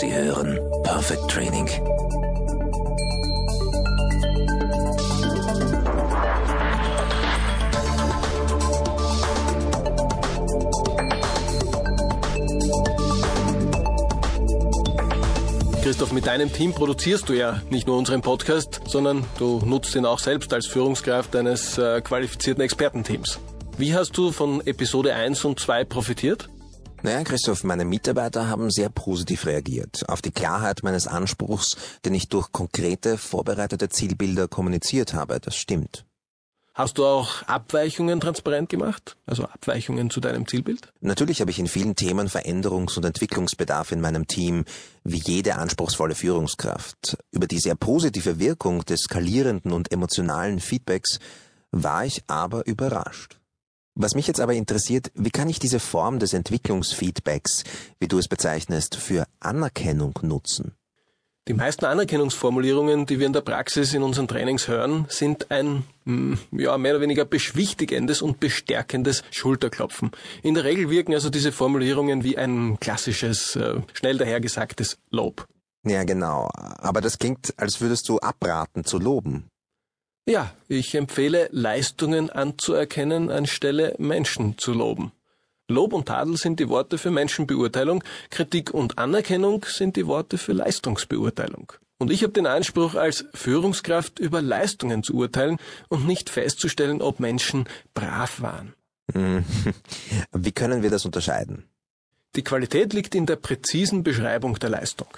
Sie hören Perfect Training. Christoph, mit deinem Team produzierst du ja nicht nur unseren Podcast, sondern du nutzt ihn auch selbst als Führungskraft eines äh, qualifizierten Expertenteams. Wie hast du von Episode 1 und 2 profitiert? Naja, Christoph, meine Mitarbeiter haben sehr positiv reagiert auf die Klarheit meines Anspruchs, den ich durch konkrete, vorbereitete Zielbilder kommuniziert habe. Das stimmt. Hast du auch Abweichungen transparent gemacht? Also Abweichungen zu deinem Zielbild? Natürlich habe ich in vielen Themen Veränderungs- und Entwicklungsbedarf in meinem Team, wie jede anspruchsvolle Führungskraft. Über die sehr positive Wirkung des skalierenden und emotionalen Feedbacks war ich aber überrascht. Was mich jetzt aber interessiert, wie kann ich diese Form des Entwicklungsfeedbacks, wie du es bezeichnest, für Anerkennung nutzen? Die meisten Anerkennungsformulierungen, die wir in der Praxis in unseren Trainings hören, sind ein hm, ja, mehr oder weniger beschwichtigendes und bestärkendes Schulterklopfen. In der Regel wirken also diese Formulierungen wie ein klassisches, äh, schnell dahergesagtes Lob. Ja, genau. Aber das klingt, als würdest du abraten zu loben. Ja, ich empfehle, Leistungen anzuerkennen, anstelle Menschen zu loben. Lob und Tadel sind die Worte für Menschenbeurteilung, Kritik und Anerkennung sind die Worte für Leistungsbeurteilung. Und ich habe den Anspruch, als Führungskraft über Leistungen zu urteilen und nicht festzustellen, ob Menschen brav waren. Wie können wir das unterscheiden? Die Qualität liegt in der präzisen Beschreibung der Leistung.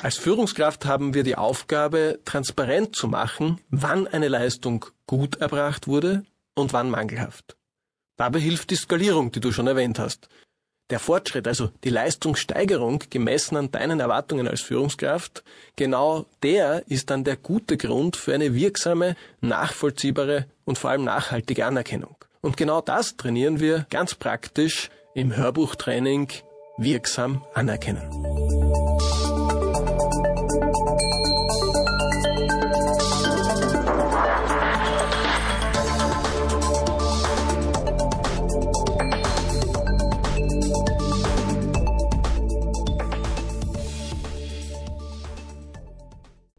Als Führungskraft haben wir die Aufgabe, transparent zu machen, wann eine Leistung gut erbracht wurde und wann mangelhaft. Dabei hilft die Skalierung, die du schon erwähnt hast. Der Fortschritt, also die Leistungssteigerung gemessen an deinen Erwartungen als Führungskraft, genau der ist dann der gute Grund für eine wirksame, nachvollziehbare und vor allem nachhaltige Anerkennung. Und genau das trainieren wir ganz praktisch im Hörbuchtraining wirksam anerkennen.